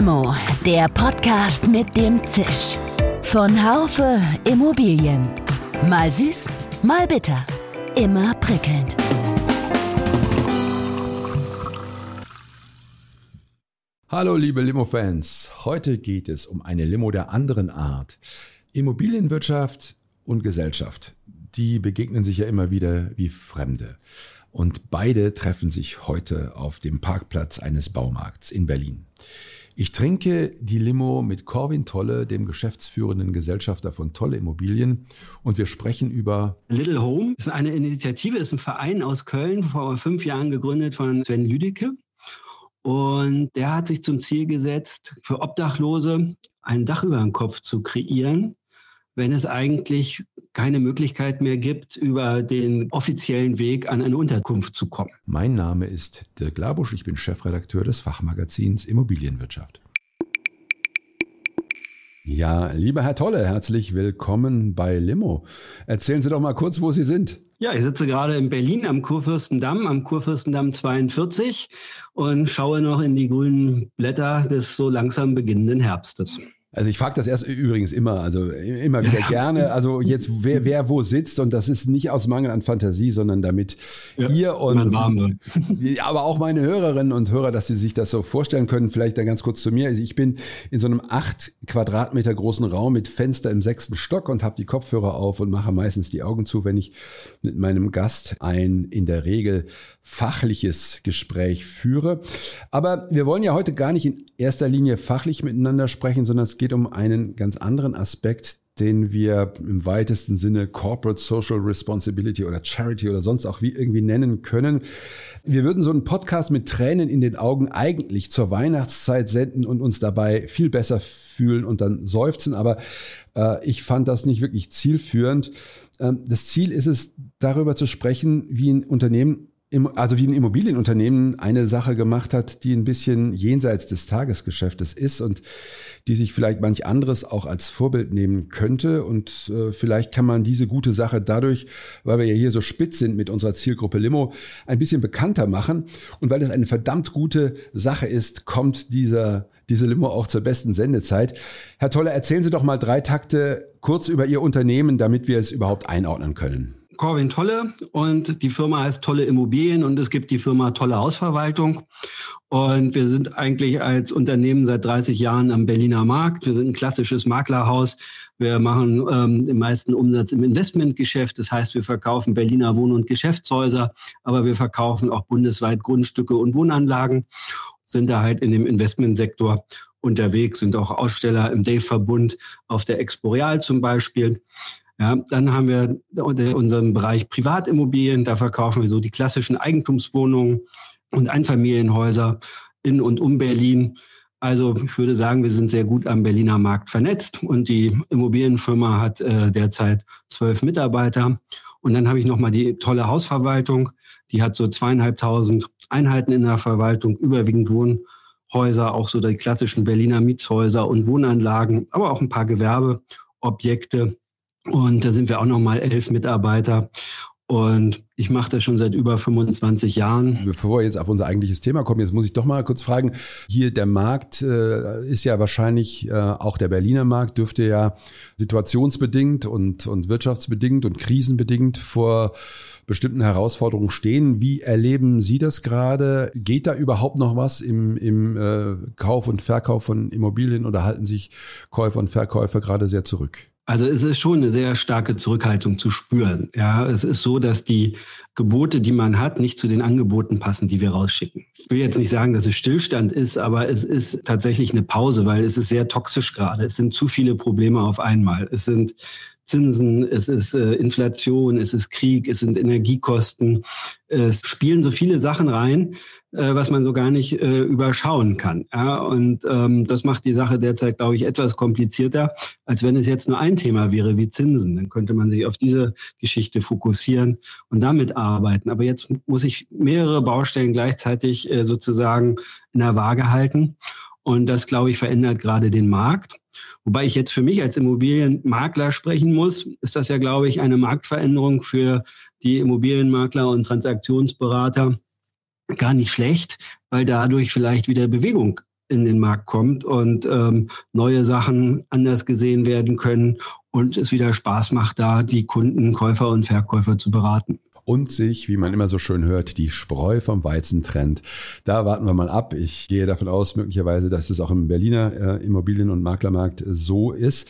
Limo, der Podcast mit dem Zisch. Von Haufe Immobilien. Mal süß, mal bitter. Immer prickelnd. Hallo liebe Limo-Fans. Heute geht es um eine Limo der anderen Art. Immobilienwirtschaft und Gesellschaft. Die begegnen sich ja immer wieder wie Fremde. Und beide treffen sich heute auf dem Parkplatz eines Baumarkts in Berlin. Ich trinke die Limo mit Corwin Tolle, dem geschäftsführenden Gesellschafter von Tolle Immobilien. Und wir sprechen über Little Home. Das ist eine Initiative, ist ein Verein aus Köln, vor fünf Jahren gegründet von Sven Lüdecke. Und der hat sich zum Ziel gesetzt, für Obdachlose ein Dach über den Kopf zu kreieren, wenn es eigentlich keine Möglichkeit mehr gibt, über den offiziellen Weg an eine Unterkunft zu kommen. Mein Name ist Dirk Labusch, ich bin Chefredakteur des Fachmagazins Immobilienwirtschaft. Ja, lieber Herr Tolle, herzlich willkommen bei Limo. Erzählen Sie doch mal kurz, wo Sie sind. Ja, ich sitze gerade in Berlin am Kurfürstendamm, am Kurfürstendamm 42 und schaue noch in die grünen Blätter des so langsam beginnenden Herbstes. Also ich frage das erst übrigens immer, also immer wieder gerne. Also jetzt wer, wer wo sitzt und das ist nicht aus Mangel an Fantasie, sondern damit ja, ihr und aber auch meine Hörerinnen und Hörer, dass sie sich das so vorstellen können. Vielleicht dann ganz kurz zu mir. Ich bin in so einem acht Quadratmeter großen Raum mit Fenster im sechsten Stock und habe die Kopfhörer auf und mache meistens die Augen zu, wenn ich mit meinem Gast ein in der Regel fachliches Gespräch führe. Aber wir wollen ja heute gar nicht in erster Linie fachlich miteinander sprechen, sondern es geht um einen ganz anderen Aspekt, den wir im weitesten Sinne Corporate Social Responsibility oder Charity oder sonst auch wie irgendwie nennen können. Wir würden so einen Podcast mit Tränen in den Augen eigentlich zur Weihnachtszeit senden und uns dabei viel besser fühlen und dann seufzen, aber äh, ich fand das nicht wirklich zielführend. Ähm, das Ziel ist es, darüber zu sprechen, wie ein Unternehmen also wie ein Immobilienunternehmen eine Sache gemacht hat, die ein bisschen jenseits des Tagesgeschäftes ist und die sich vielleicht manch anderes auch als Vorbild nehmen könnte. Und äh, vielleicht kann man diese gute Sache dadurch, weil wir ja hier so spitz sind mit unserer Zielgruppe Limo, ein bisschen bekannter machen. Und weil das eine verdammt gute Sache ist, kommt dieser diese Limo auch zur besten Sendezeit. Herr Tolle, erzählen Sie doch mal drei Takte kurz über Ihr Unternehmen, damit wir es überhaupt einordnen können. Corwin Tolle und die Firma heißt Tolle Immobilien und es gibt die Firma Tolle Hausverwaltung. Und wir sind eigentlich als Unternehmen seit 30 Jahren am Berliner Markt. Wir sind ein klassisches Maklerhaus. Wir machen ähm, den meisten Umsatz im Investmentgeschäft. Das heißt, wir verkaufen Berliner Wohn- und Geschäftshäuser, aber wir verkaufen auch bundesweit Grundstücke und Wohnanlagen, sind da halt in dem Investmentsektor unterwegs, sind auch Aussteller im Dave-Verbund auf der Exporeal zum Beispiel. Ja, dann haben wir unseren Bereich Privatimmobilien. Da verkaufen wir so die klassischen Eigentumswohnungen und Einfamilienhäuser in und um Berlin. Also ich würde sagen, wir sind sehr gut am Berliner Markt vernetzt und die Immobilienfirma hat äh, derzeit zwölf Mitarbeiter. Und dann habe ich nochmal die tolle Hausverwaltung. Die hat so zweieinhalbtausend Einheiten in der Verwaltung, überwiegend Wohnhäuser, auch so die klassischen Berliner Mietshäuser und Wohnanlagen, aber auch ein paar Gewerbeobjekte. Und da sind wir auch nochmal elf Mitarbeiter. Und ich mache das schon seit über 25 Jahren. Bevor wir jetzt auf unser eigentliches Thema kommen, jetzt muss ich doch mal kurz fragen. Hier der Markt äh, ist ja wahrscheinlich, äh, auch der Berliner Markt dürfte ja situationsbedingt und, und wirtschaftsbedingt und krisenbedingt vor bestimmten Herausforderungen stehen. Wie erleben Sie das gerade? Geht da überhaupt noch was im, im äh, Kauf und Verkauf von Immobilien oder halten sich Käufer und Verkäufer gerade sehr zurück? Also es ist schon eine sehr starke Zurückhaltung zu spüren. Ja, es ist so, dass die Gebote, die man hat, nicht zu den Angeboten passen, die wir rausschicken. Ich will jetzt nicht sagen, dass es Stillstand ist, aber es ist tatsächlich eine Pause, weil es ist sehr toxisch gerade. Es sind zu viele Probleme auf einmal. Es sind Zinsen, es ist äh, Inflation, es ist Krieg, es sind Energiekosten. Es spielen so viele Sachen rein, äh, was man so gar nicht äh, überschauen kann. Ja? Und ähm, das macht die Sache derzeit, glaube ich, etwas komplizierter, als wenn es jetzt nur ein Thema wäre wie Zinsen. Dann könnte man sich auf diese Geschichte fokussieren und damit arbeiten. Aber jetzt muss ich mehrere Baustellen gleichzeitig äh, sozusagen in der Waage halten. Und das, glaube ich, verändert gerade den Markt. Wobei ich jetzt für mich als Immobilienmakler sprechen muss, ist das ja, glaube ich, eine Marktveränderung für die Immobilienmakler und Transaktionsberater gar nicht schlecht, weil dadurch vielleicht wieder Bewegung in den Markt kommt und ähm, neue Sachen anders gesehen werden können und es wieder Spaß macht, da die Kunden, Käufer und Verkäufer zu beraten und sich, wie man immer so schön hört, die Spreu vom Weizen trennt. Da warten wir mal ab. Ich gehe davon aus, möglicherweise, dass es auch im Berliner äh, Immobilien- und Maklermarkt so ist.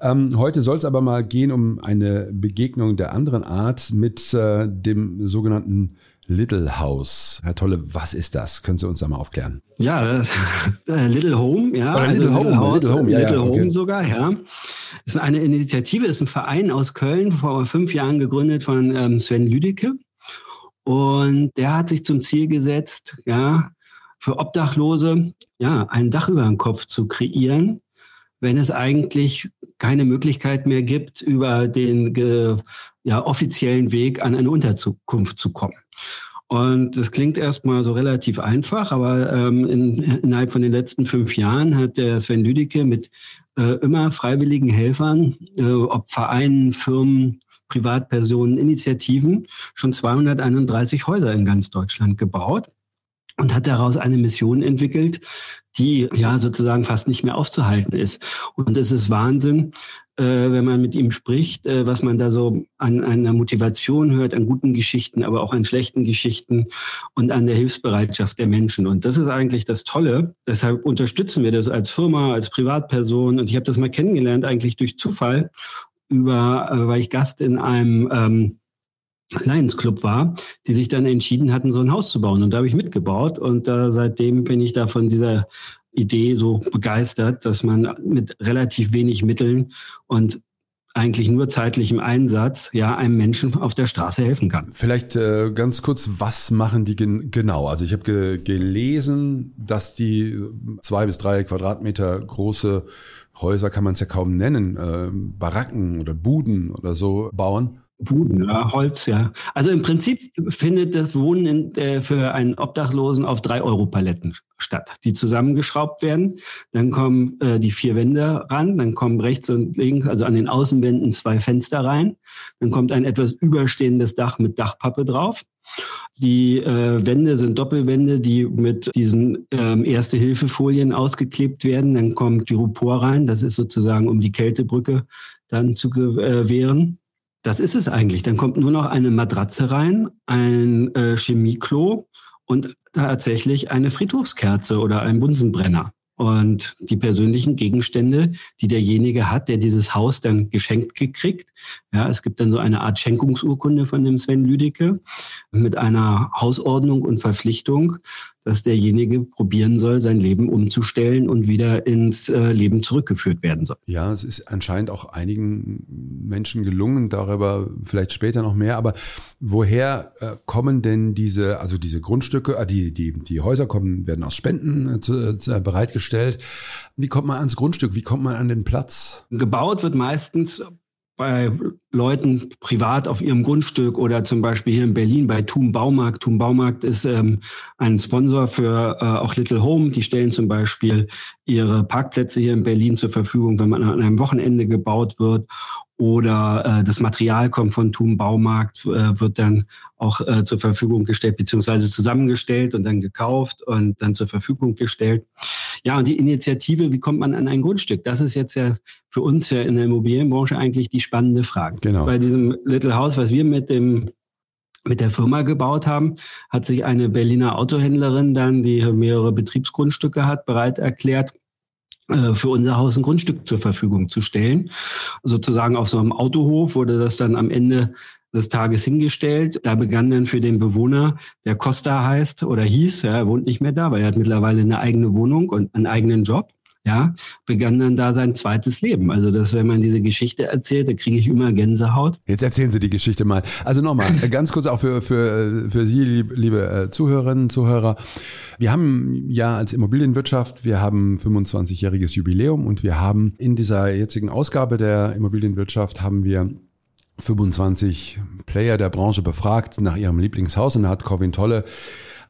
Ähm, heute soll es aber mal gehen um eine Begegnung der anderen Art mit äh, dem sogenannten Little House. Herr Tolle, was ist das? Können Sie uns da mal aufklären? Ja, das, äh, Little Home, ja. Oder Little, also Home, Little, House, Little Home, ja, Little ja, okay. Home sogar, ja. Ist eine Initiative, ist ein Verein aus Köln, vor fünf Jahren gegründet von ähm, Sven Lüdecke. Und der hat sich zum Ziel gesetzt, ja, für Obdachlose, ja, ein Dach über den Kopf zu kreieren, wenn es eigentlich keine Möglichkeit mehr gibt, über den ja, offiziellen Weg an eine Unterkunft zu kommen. Und das klingt erstmal so relativ einfach, aber ähm, in, innerhalb von den letzten fünf Jahren hat der Sven Lüdecke mit äh, immer freiwilligen Helfern, äh, ob Vereinen, Firmen, Privatpersonen, Initiativen, schon 231 Häuser in ganz Deutschland gebaut und hat daraus eine Mission entwickelt, die ja sozusagen fast nicht mehr aufzuhalten ist. Und es ist Wahnsinn, äh, wenn man mit ihm spricht, äh, was man da so an einer Motivation hört, an guten Geschichten, aber auch an schlechten Geschichten und an der Hilfsbereitschaft der Menschen. Und das ist eigentlich das Tolle. Deshalb unterstützen wir das als Firma, als Privatperson. Und ich habe das mal kennengelernt, eigentlich durch Zufall, über, äh, weil ich Gast in einem ähm, Lions Club war, die sich dann entschieden hatten, so ein Haus zu bauen. Und da habe ich mitgebaut und äh, seitdem bin ich da von dieser Idee so begeistert, dass man mit relativ wenig Mitteln und eigentlich nur zeitlichem Einsatz ja einem Menschen auf der Straße helfen kann. Vielleicht äh, ganz kurz, was machen die gen genau? Also ich habe ge gelesen, dass die zwei bis drei Quadratmeter große Häuser kann man es ja kaum nennen, äh, Baracken oder Buden oder so bauen. Buden, ja, Holz, ja. Also im Prinzip findet das Wohnen in, äh, für einen Obdachlosen auf drei Euro Paletten statt, die zusammengeschraubt werden. Dann kommen äh, die vier Wände ran, dann kommen rechts und links, also an den Außenwänden zwei Fenster rein. Dann kommt ein etwas überstehendes Dach mit Dachpappe drauf. Die äh, Wände sind Doppelwände, die mit diesen ähm, Erste-Hilfe-Folien ausgeklebt werden. Dann kommt die Rupor rein, das ist sozusagen, um die Kältebrücke dann zu gewähren. Das ist es eigentlich. Dann kommt nur noch eine Matratze rein, ein äh, Chemieklo und tatsächlich eine Friedhofskerze oder ein Bunsenbrenner. Und die persönlichen Gegenstände, die derjenige hat, der dieses Haus dann geschenkt gekriegt. Ja, es gibt dann so eine Art Schenkungsurkunde von dem Sven Lüdecke mit einer Hausordnung und Verpflichtung, dass derjenige probieren soll, sein Leben umzustellen und wieder ins äh, Leben zurückgeführt werden soll. Ja, es ist anscheinend auch einigen Menschen gelungen, darüber vielleicht später noch mehr. Aber woher äh, kommen denn diese, also diese Grundstücke, äh, die, die, die Häuser kommen, werden aus Spenden zu, zu, bereitgestellt. Wie kommt man ans Grundstück? Wie kommt man an den Platz? Gebaut wird meistens bei Leuten privat auf ihrem Grundstück oder zum Beispiel hier in Berlin bei Thum Baumarkt. Thum Baumarkt ist ähm, ein Sponsor für äh, auch Little Home. Die stellen zum Beispiel ihre Parkplätze hier in Berlin zur Verfügung, wenn man an einem Wochenende gebaut wird oder äh, das Material kommt von Thum Baumarkt, äh, wird dann auch äh, zur Verfügung gestellt, beziehungsweise zusammengestellt und dann gekauft und dann zur Verfügung gestellt. Ja, und die Initiative, wie kommt man an ein Grundstück? Das ist jetzt ja für uns ja in der Immobilienbranche eigentlich die spannende Frage. Genau. Bei diesem Little House, was wir mit dem mit der Firma gebaut haben, hat sich eine Berliner Autohändlerin dann, die mehrere Betriebsgrundstücke hat, bereit erklärt, äh, für unser Haus ein Grundstück zur Verfügung zu stellen. Sozusagen auf so einem Autohof wurde das dann am Ende des Tages hingestellt. Da begann dann für den Bewohner, der Costa heißt oder hieß, ja, er wohnt nicht mehr da, weil er hat mittlerweile eine eigene Wohnung und einen eigenen Job ja, begann dann da sein zweites Leben. Also das, wenn man diese Geschichte erzählt, da kriege ich immer Gänsehaut. Jetzt erzählen Sie die Geschichte mal. Also nochmal, ganz kurz auch für, für, für Sie, liebe äh, Zuhörerinnen, Zuhörer. Wir haben ja als Immobilienwirtschaft, wir haben 25-jähriges Jubiläum und wir haben in dieser jetzigen Ausgabe der Immobilienwirtschaft haben wir 25 Player der Branche befragt nach ihrem Lieblingshaus und da hat Corwin Tolle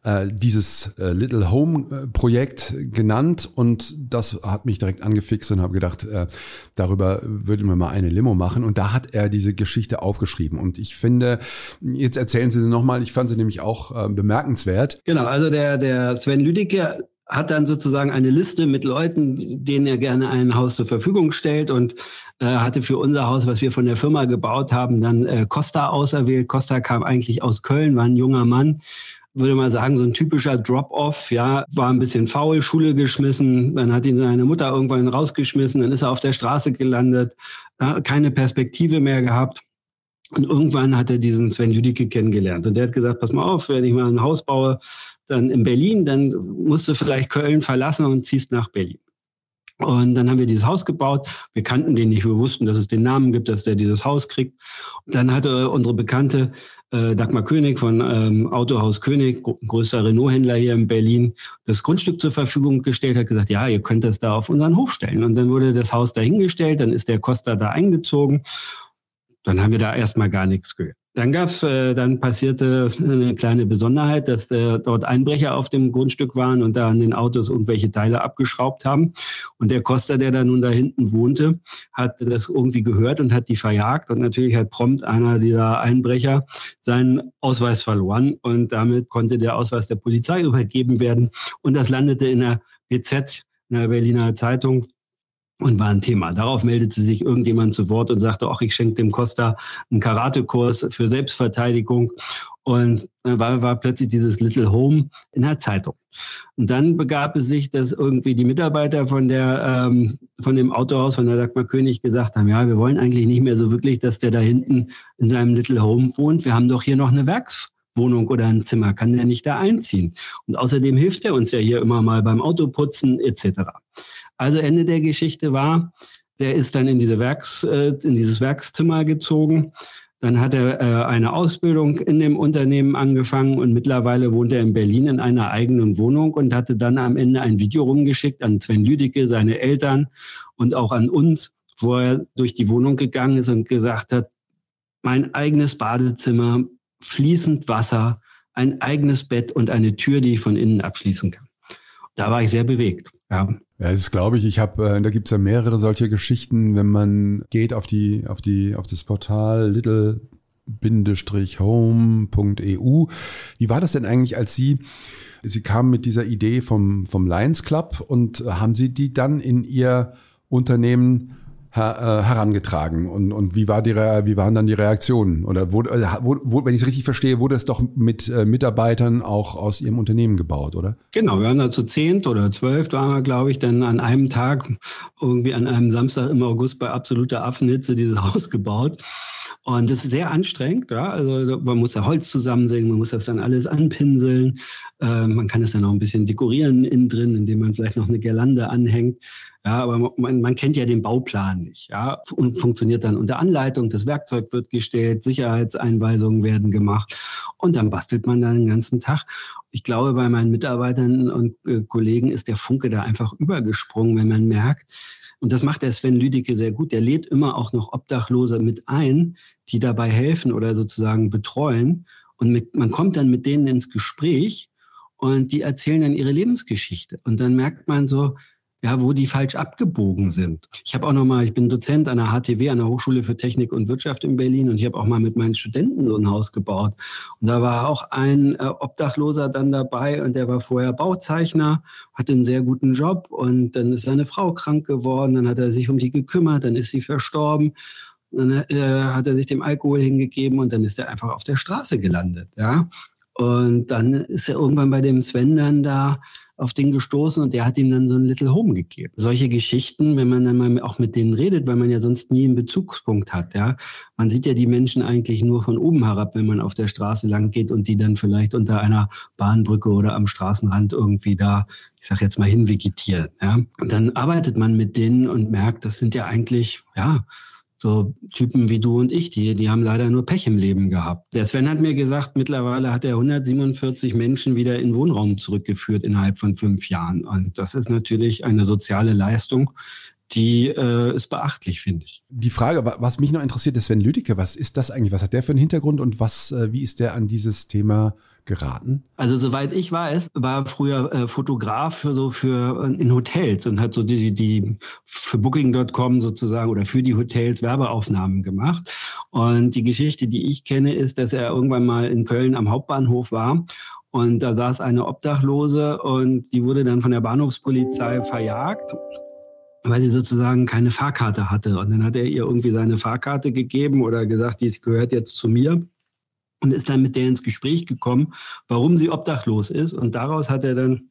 äh, dieses äh, Little Home äh, Projekt genannt und das hat mich direkt angefixt und habe gedacht, äh, darüber würden wir mal eine Limo machen. Und da hat er diese Geschichte aufgeschrieben. Und ich finde, jetzt erzählen Sie sie nochmal, ich fand sie nämlich auch äh, bemerkenswert. Genau, also der, der Sven Lüdecke hat dann sozusagen eine Liste mit Leuten, denen er gerne ein Haus zur Verfügung stellt und äh, hatte für unser Haus, was wir von der Firma gebaut haben, dann äh, Costa auserwählt. Costa kam eigentlich aus Köln, war ein junger Mann, würde mal sagen, so ein typischer Drop-off, ja, war ein bisschen faul, Schule geschmissen, dann hat ihn seine Mutter irgendwann rausgeschmissen, dann ist er auf der Straße gelandet, äh, keine Perspektive mehr gehabt. Und irgendwann hat er diesen Sven Jüdicke kennengelernt. Und der hat gesagt, pass mal auf, wenn ich mal ein Haus baue, dann in Berlin, dann musst du vielleicht Köln verlassen und ziehst nach Berlin. Und dann haben wir dieses Haus gebaut. Wir kannten den nicht. Wir wussten, dass es den Namen gibt, dass der dieses Haus kriegt. Und dann hatte unsere Bekannte äh, Dagmar König von ähm, Autohaus König, größter Renault-Händler hier in Berlin, das Grundstück zur Verfügung gestellt, hat gesagt, ja, ihr könnt das da auf unseren Hof stellen. Und dann wurde das Haus dahingestellt, dann ist der Costa da eingezogen. Dann haben wir da erstmal gar nichts gehört. Dann gab's, äh, dann passierte eine kleine Besonderheit, dass äh, dort Einbrecher auf dem Grundstück waren und da an den Autos irgendwelche Teile abgeschraubt haben. Und der Costa, der da nun da hinten wohnte, hat das irgendwie gehört und hat die verjagt. Und natürlich hat prompt einer dieser Einbrecher seinen Ausweis verloren. Und damit konnte der Ausweis der Polizei übergeben werden. Und das landete in der BZ, in der Berliner Zeitung und war ein Thema. Darauf meldete sich irgendjemand zu Wort und sagte, ach, ich schenke dem Costa einen Karatekurs für Selbstverteidigung. Und dann war, war plötzlich dieses Little Home in der Zeitung. Und dann begab es sich, dass irgendwie die Mitarbeiter von der ähm, von dem Autohaus von der Dagmar König gesagt haben, ja, wir wollen eigentlich nicht mehr so wirklich, dass der da hinten in seinem Little Home wohnt. Wir haben doch hier noch eine Werkswohnung oder ein Zimmer, kann der nicht da einziehen? Und außerdem hilft er uns ja hier immer mal beim Autoputzen etc. Also Ende der Geschichte war, der ist dann in, diese Werks, äh, in dieses Werkszimmer gezogen. Dann hat er äh, eine Ausbildung in dem Unternehmen angefangen und mittlerweile wohnt er in Berlin in einer eigenen Wohnung und hatte dann am Ende ein Video rumgeschickt an Sven Lüdecke, seine Eltern und auch an uns, wo er durch die Wohnung gegangen ist und gesagt hat, mein eigenes Badezimmer, fließend Wasser, ein eigenes Bett und eine Tür, die ich von innen abschließen kann. Da war ich sehr bewegt. Ja. Ja, das glaube ich. Ich habe, äh, da gibt's ja mehrere solche Geschichten, wenn man geht auf die, auf die, auf das Portal little home.eu. Wie war das denn eigentlich, als Sie, Sie kamen mit dieser Idee vom, vom Lions Club und haben Sie die dann in Ihr Unternehmen äh, herangetragen und, und wie, war die, wie waren dann die Reaktionen? Oder wurde, äh, wo, wenn ich es richtig verstehe, wurde es doch mit äh, Mitarbeitern auch aus Ihrem Unternehmen gebaut, oder? Genau, wir waren da zu zehnt oder zwölf, waren wir, glaube ich, dann an einem Tag, irgendwie an einem Samstag im August bei absoluter Affenhitze dieses Haus gebaut. Und das ist sehr anstrengend, ja. Also man muss ja Holz zusammensägen, man muss das dann alles anpinseln. Äh, man kann es dann auch ein bisschen dekorieren innen drin, indem man vielleicht noch eine Girlande anhängt. Ja, aber man, man kennt ja den Bauplan nicht, ja, und funktioniert dann unter Anleitung. Das Werkzeug wird gestellt, Sicherheitseinweisungen werden gemacht und dann bastelt man dann den ganzen Tag. Ich glaube, bei meinen Mitarbeitern und äh, Kollegen ist der Funke da einfach übergesprungen, wenn man merkt, und das macht der Sven Lüdecke sehr gut. Der lädt immer auch noch Obdachlose mit ein, die dabei helfen oder sozusagen betreuen. Und mit, man kommt dann mit denen ins Gespräch und die erzählen dann ihre Lebensgeschichte. Und dann merkt man so, ja, wo die falsch abgebogen sind. Ich habe auch noch mal, ich bin Dozent an der HTW, an der Hochschule für Technik und Wirtschaft in Berlin und ich habe auch mal mit meinen Studenten so ein Haus gebaut. Und da war auch ein äh, Obdachloser dann dabei und der war vorher Bauzeichner, hatte einen sehr guten Job und dann ist seine Frau krank geworden, dann hat er sich um die gekümmert, dann ist sie verstorben. Dann äh, hat er sich dem Alkohol hingegeben und dann ist er einfach auf der Straße gelandet, ja. Und dann ist er irgendwann bei dem Sven dann da auf den gestoßen und der hat ihm dann so ein Little Home gegeben. Solche Geschichten, wenn man dann mal auch mit denen redet, weil man ja sonst nie einen Bezugspunkt hat, ja. Man sieht ja die Menschen eigentlich nur von oben herab, wenn man auf der Straße lang geht und die dann vielleicht unter einer Bahnbrücke oder am Straßenrand irgendwie da, ich sag jetzt mal, hinvegetieren, ja. Und dann arbeitet man mit denen und merkt, das sind ja eigentlich, ja, so Typen wie du und ich, die, die haben leider nur Pech im Leben gehabt. Der Sven hat mir gesagt, mittlerweile hat er 147 Menschen wieder in Wohnraum zurückgeführt innerhalb von fünf Jahren. Und das ist natürlich eine soziale Leistung, die äh, ist beachtlich, finde ich. Die Frage, was mich noch interessiert, ist Sven Lüdecke. Was ist das eigentlich? Was hat der für einen Hintergrund und was, äh, wie ist der an dieses Thema geraten? Also soweit ich weiß, war früher äh, Fotograf für so für äh, in Hotels und hat so die die für Booking.com sozusagen oder für die Hotels Werbeaufnahmen gemacht. Und die Geschichte, die ich kenne, ist, dass er irgendwann mal in Köln am Hauptbahnhof war Und da saß eine Obdachlose und die wurde dann von der Bahnhofspolizei verjagt weil sie sozusagen keine Fahrkarte hatte. Und dann hat er ihr irgendwie seine Fahrkarte gegeben oder gesagt, die gehört jetzt zu mir und ist dann mit der ins Gespräch gekommen, warum sie obdachlos ist. Und daraus hat er dann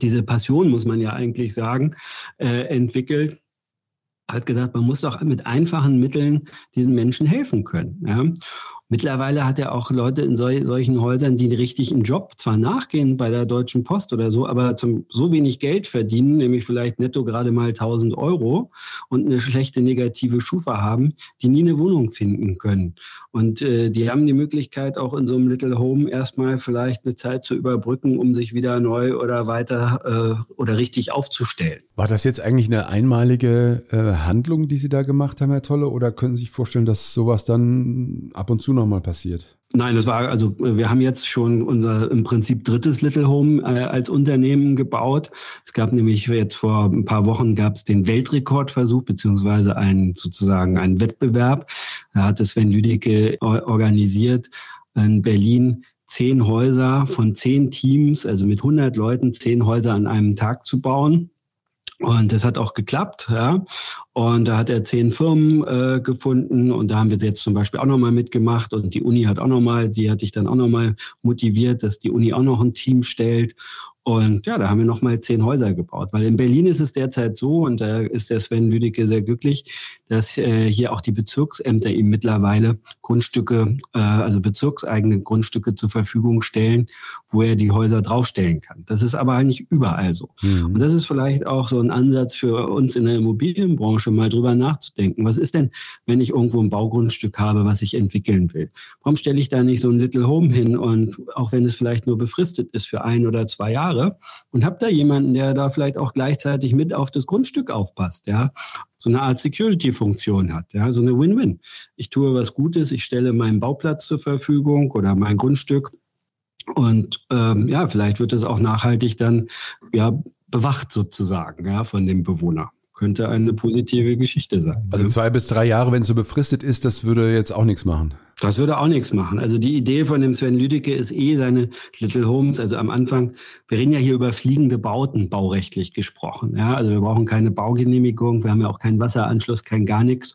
diese Passion, muss man ja eigentlich sagen, äh, entwickelt, hat gesagt, man muss doch mit einfachen Mitteln diesen Menschen helfen können. Ja? Mittlerweile hat er auch Leute in sol solchen Häusern, die richtig einen Job zwar nachgehen bei der Deutschen Post oder so, aber zum, so wenig Geld verdienen, nämlich vielleicht netto gerade mal 1000 Euro und eine schlechte negative Schufa haben, die nie eine Wohnung finden können. Und äh, die haben die Möglichkeit, auch in so einem Little Home erstmal vielleicht eine Zeit zu überbrücken, um sich wieder neu oder weiter äh, oder richtig aufzustellen. War das jetzt eigentlich eine einmalige äh, Handlung, die Sie da gemacht haben, Herr Tolle, oder können Sie sich vorstellen, dass sowas dann ab und zu nochmal passiert? Nein, das war also wir haben jetzt schon unser im Prinzip drittes Little Home äh, als Unternehmen gebaut. Es gab nämlich jetzt vor ein paar Wochen gab es den Weltrekordversuch beziehungsweise einen sozusagen einen Wettbewerb. Da hat es Sven Lüdecke organisiert in Berlin zehn Häuser von zehn Teams, also mit 100 Leuten zehn Häuser an einem Tag zu bauen. Und das hat auch geklappt, ja. Und da hat er zehn Firmen äh, gefunden und da haben wir jetzt zum Beispiel auch nochmal mitgemacht und die Uni hat auch nochmal, die hatte ich dann auch nochmal motiviert, dass die Uni auch noch ein Team stellt. Und ja, da haben wir nochmal zehn Häuser gebaut. Weil in Berlin ist es derzeit so, und da ist der Sven Lüdecke sehr glücklich, dass äh, hier auch die Bezirksämter ihm mittlerweile Grundstücke, äh, also bezirkseigene Grundstücke zur Verfügung stellen, wo er die Häuser draufstellen kann. Das ist aber nicht überall so. Mhm. Und das ist vielleicht auch so ein Ansatz für uns in der Immobilienbranche, mal drüber nachzudenken. Was ist denn, wenn ich irgendwo ein Baugrundstück habe, was ich entwickeln will? Warum stelle ich da nicht so ein Little Home hin und auch wenn es vielleicht nur befristet ist für ein oder zwei Jahre, Jahre und habe da jemanden, der da vielleicht auch gleichzeitig mit auf das Grundstück aufpasst, ja, so eine Art Security-Funktion hat, ja, so eine Win-Win. Ich tue was Gutes, ich stelle meinen Bauplatz zur Verfügung oder mein Grundstück und ähm, ja, vielleicht wird es auch nachhaltig dann ja bewacht sozusagen, ja, von dem Bewohner könnte eine positive Geschichte sein. Also zwei bis drei Jahre, wenn es so befristet ist, das würde jetzt auch nichts machen. Das würde auch nichts machen. Also die Idee von dem Sven Lüdecke ist eh seine Little Homes. Also am Anfang, wir reden ja hier über fliegende Bauten, baurechtlich gesprochen. Ja, also wir brauchen keine Baugenehmigung, wir haben ja auch keinen Wasseranschluss, kein gar nichts.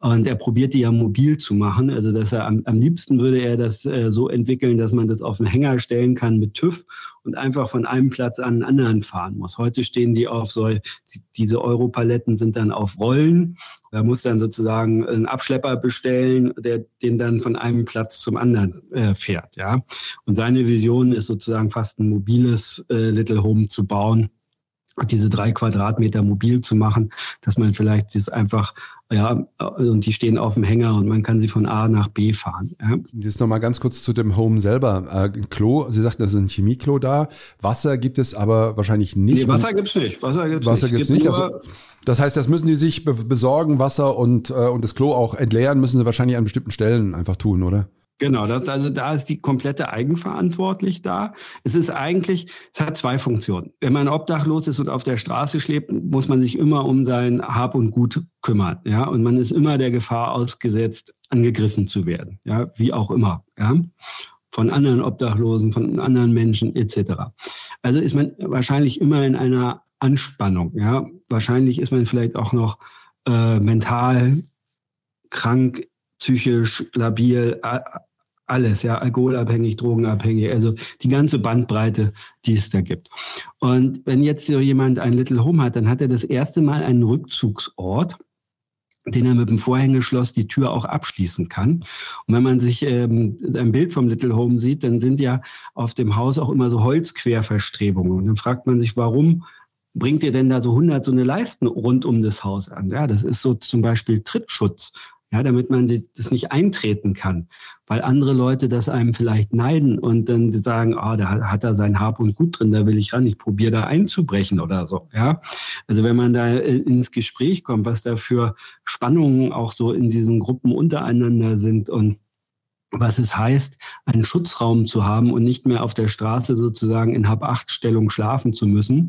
Und er probiert die ja mobil zu machen. Also dass er am, am liebsten würde er das äh, so entwickeln, dass man das auf einen Hänger stellen kann mit TÜV und einfach von einem Platz an einen anderen fahren muss. Heute stehen die auf so, diese Europaletten sind dann auf Rollen. Da muss dann sozusagen einen Abschlepper bestellen, der den dann von einem Platz zum anderen äh, fährt. Ja, und seine Vision ist sozusagen fast ein mobiles äh, Little Home zu bauen diese drei Quadratmeter mobil zu machen, dass man vielleicht das einfach, ja, und die stehen auf dem Hänger und man kann sie von A nach B fahren. Ja. Jetzt nochmal ganz kurz zu dem Home selber. Äh, Klo, Sie sagten, da ist ein Chemieklo da. Wasser gibt es aber wahrscheinlich nicht. Nee, Wasser gibt's nicht. Wasser gibt's Wasser nicht. Gibt's nicht. Also, das heißt, das müssen die sich besorgen, Wasser und, äh, und das Klo auch entleeren, müssen sie wahrscheinlich an bestimmten Stellen einfach tun, oder? Genau, das, also da ist die komplette Eigenverantwortlich da. Es ist eigentlich, es hat zwei Funktionen. Wenn man obdachlos ist und auf der Straße schläft, muss man sich immer um sein Hab und Gut kümmern. Ja, und man ist immer der Gefahr ausgesetzt, angegriffen zu werden. Ja, wie auch immer. Ja, von anderen Obdachlosen, von anderen Menschen etc. Also ist man wahrscheinlich immer in einer Anspannung. Ja, wahrscheinlich ist man vielleicht auch noch äh, mental krank psychisch labil, alles, ja, alkoholabhängig, drogenabhängig, also die ganze Bandbreite, die es da gibt. Und wenn jetzt so jemand ein Little Home hat, dann hat er das erste Mal einen Rückzugsort, den er mit dem Vorhängeschloss die Tür auch abschließen kann. Und wenn man sich ähm, ein Bild vom Little Home sieht, dann sind ja auf dem Haus auch immer so Holzquerverstrebungen. Und dann fragt man sich, warum bringt ihr denn da so 100 so eine Leisten rund um das Haus an? Ja, das ist so zum Beispiel Trittschutz ja, damit man das nicht eintreten kann, weil andere Leute das einem vielleicht neiden und dann sagen, ah, oh, da hat er sein Hab und Gut drin, da will ich ran, ich probiere da einzubrechen oder so, ja. Also wenn man da äh, ins Gespräch kommt, was da für Spannungen auch so in diesen Gruppen untereinander sind und was es heißt, einen Schutzraum zu haben und nicht mehr auf der Straße sozusagen in Hab-Acht-Stellung schlafen zu müssen,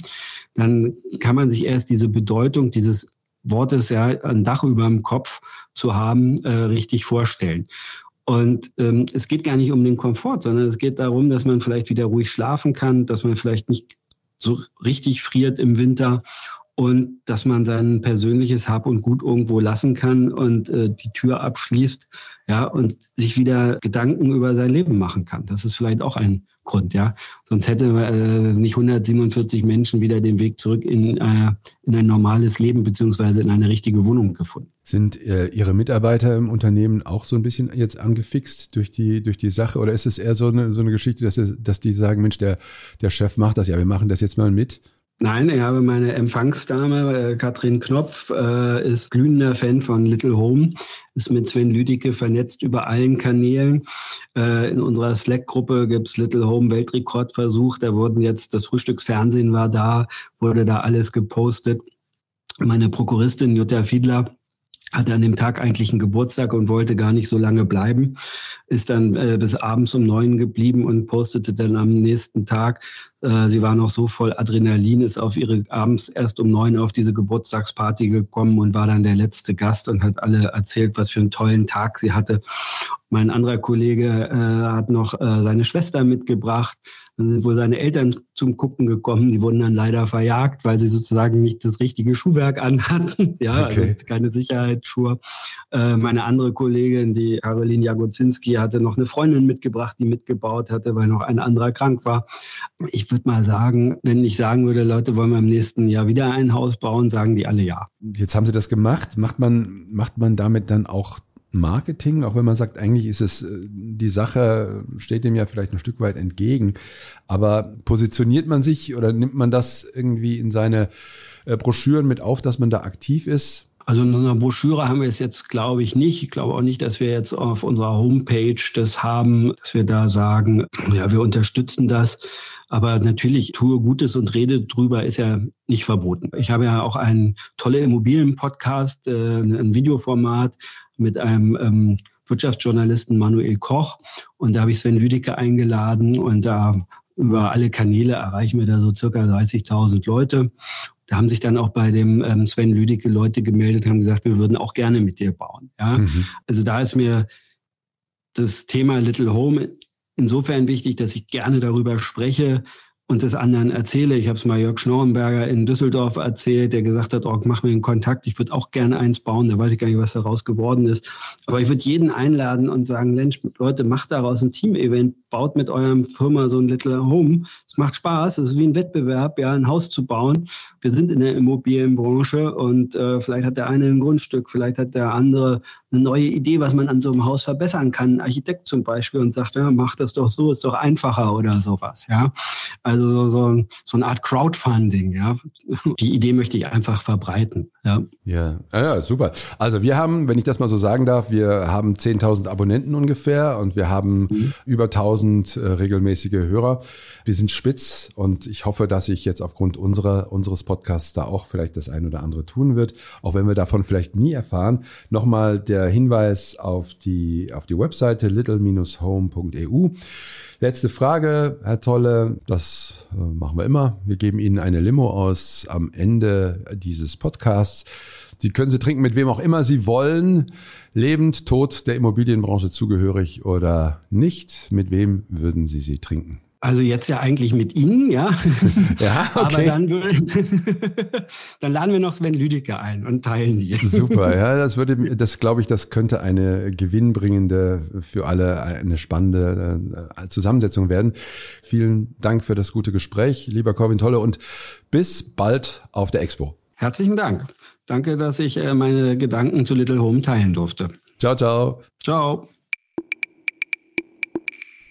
dann kann man sich erst diese Bedeutung dieses Wortes ja ein Dach über dem Kopf zu haben, äh, richtig vorstellen. Und ähm, es geht gar nicht um den Komfort, sondern es geht darum, dass man vielleicht wieder ruhig schlafen kann, dass man vielleicht nicht so richtig friert im Winter und dass man sein persönliches Hab und Gut irgendwo lassen kann und äh, die Tür abschließt, ja, und sich wieder Gedanken über sein Leben machen kann. Das ist vielleicht auch ein Grund, ja. Sonst hätte äh, nicht 147 Menschen wieder den Weg zurück in, äh, in ein normales Leben beziehungsweise in eine richtige Wohnung gefunden. Sind äh, Ihre Mitarbeiter im Unternehmen auch so ein bisschen jetzt angefixt durch die, durch die Sache oder ist es eher so eine, so eine Geschichte, dass, dass die sagen, Mensch, der, der Chef macht das, ja, wir machen das jetzt mal mit? Nein, ich habe meine Empfangsdame, äh, Katrin Knopf, äh, ist glühender Fan von Little Home, ist mit Sven Lüdicke vernetzt über allen Kanälen. Äh, in unserer Slack-Gruppe gibt's Little Home Weltrekordversuch. Da wurden jetzt, das Frühstücksfernsehen war da, wurde da alles gepostet. Meine Prokuristin Jutta Fiedler hatte an dem Tag eigentlich einen Geburtstag und wollte gar nicht so lange bleiben, ist dann äh, bis abends um neun geblieben und postete dann am nächsten Tag, sie war noch so voll Adrenalin, ist auf ihre abends erst um neun auf diese Geburtstagsparty gekommen und war dann der letzte Gast und hat alle erzählt, was für einen tollen Tag sie hatte. Mein anderer Kollege äh, hat noch äh, seine Schwester mitgebracht dann sind wohl seine Eltern zum Gucken gekommen. Die wurden dann leider verjagt, weil sie sozusagen nicht das richtige Schuhwerk anhatten. ja, also okay. also keine Sicherheitsschuhe. Äh, meine andere Kollegin, die Caroline Jagozinski, hatte noch eine Freundin mitgebracht, die mitgebaut hatte, weil noch ein anderer krank war. Ich würde mal sagen, wenn ich sagen würde, Leute, wollen wir im nächsten Jahr wieder ein Haus bauen, sagen die alle ja. Jetzt haben sie das gemacht. Macht man, macht man damit dann auch Marketing, auch wenn man sagt, eigentlich ist es, äh, die Sache steht dem ja vielleicht ein Stück weit entgegen. Aber positioniert man sich oder nimmt man das irgendwie in seine äh, Broschüren mit auf, dass man da aktiv ist? Also in unserer Broschüre haben wir es jetzt, glaube ich, nicht. Ich glaube auch nicht, dass wir jetzt auf unserer Homepage das haben, dass wir da sagen, ja, wir unterstützen das. Aber natürlich, tue Gutes und rede drüber ist ja nicht verboten. Ich habe ja auch einen tolle Immobilien-Podcast, äh, ein Videoformat, mit einem ähm, Wirtschaftsjournalisten Manuel Koch. Und da habe ich Sven Lüdecke eingeladen und da über alle Kanäle erreichen wir da so circa 30.000 Leute. Da haben sich dann auch bei dem ähm, Sven Lüdecke Leute gemeldet, haben gesagt, wir würden auch gerne mit dir bauen. Ja? Mhm. Also da ist mir das Thema Little Home insofern wichtig, dass ich gerne darüber spreche, und das anderen erzähle. Ich habe es mal Jörg Schnorrenberger in Düsseldorf erzählt, der gesagt hat, oh, mach mir einen Kontakt, ich würde auch gerne eins bauen, da weiß ich gar nicht, was daraus geworden ist. Aber ich würde jeden einladen und sagen, Mensch, Leute, macht daraus ein Team-Event, baut mit eurem Firma so ein Little Home. Es macht Spaß, es ist wie ein Wettbewerb, ja, ein Haus zu bauen. Wir sind in der Immobilienbranche und äh, vielleicht hat der eine ein Grundstück, vielleicht hat der andere eine neue Idee, was man an so einem Haus verbessern kann. Ein Architekt zum Beispiel und sagt, ja, mach das doch so, ist doch einfacher oder sowas, ja. Also so, so, so eine Art Crowdfunding, ja. Die Idee möchte ich einfach verbreiten, ja. Ja, ah ja, super. Also wir haben, wenn ich das mal so sagen darf, wir haben 10.000 Abonnenten ungefähr und wir haben mhm. über 1.000 äh, regelmäßige Hörer. Wir sind spitz und ich hoffe, dass sich jetzt aufgrund unserer, unseres Podcasts da auch vielleicht das ein oder andere tun wird, auch wenn wir davon vielleicht nie erfahren. Nochmal der der Hinweis auf die, auf die Webseite little-home.eu. Letzte Frage, Herr Tolle, das äh, machen wir immer. Wir geben Ihnen eine Limo aus am Ende dieses Podcasts. Sie können sie trinken mit wem auch immer Sie wollen. Lebend, tot, der Immobilienbranche zugehörig oder nicht. Mit wem würden Sie sie trinken? Also jetzt ja eigentlich mit Ihnen, ja. Ja, okay. Aber dann, dann laden wir noch Sven Lüdecke ein und teilen die. Super, ja, das würde, das glaube ich, das könnte eine gewinnbringende, für alle eine spannende äh, Zusammensetzung werden. Vielen Dank für das gute Gespräch, lieber Corbin Tolle, und bis bald auf der Expo. Herzlichen Dank. Danke, dass ich äh, meine Gedanken zu Little Home teilen durfte. Ciao, ciao. Ciao.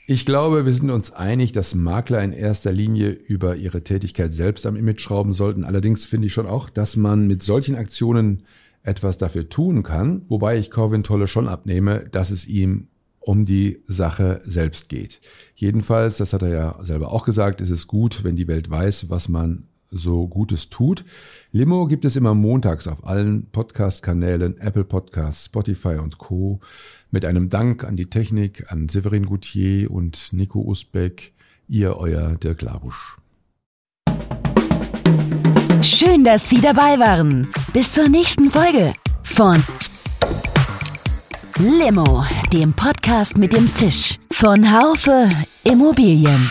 Ich glaube, wir sind uns einig, dass Makler in erster Linie über ihre Tätigkeit selbst am Image schrauben sollten. Allerdings finde ich schon auch, dass man mit solchen Aktionen etwas dafür tun kann, wobei ich Corvin Tolle schon abnehme, dass es ihm um die Sache selbst geht. Jedenfalls, das hat er ja selber auch gesagt, ist es gut, wenn die Welt weiß, was man so Gutes tut. Limo gibt es immer montags auf allen Podcast-Kanälen, Apple Podcasts, Spotify und Co. Mit einem Dank an die Technik, an Severin Goutier und Nico Usbeck. Ihr, euer Dirk Labusch. Schön, dass Sie dabei waren. Bis zur nächsten Folge von Limo, dem Podcast mit dem Zisch von Haufe Immobilien.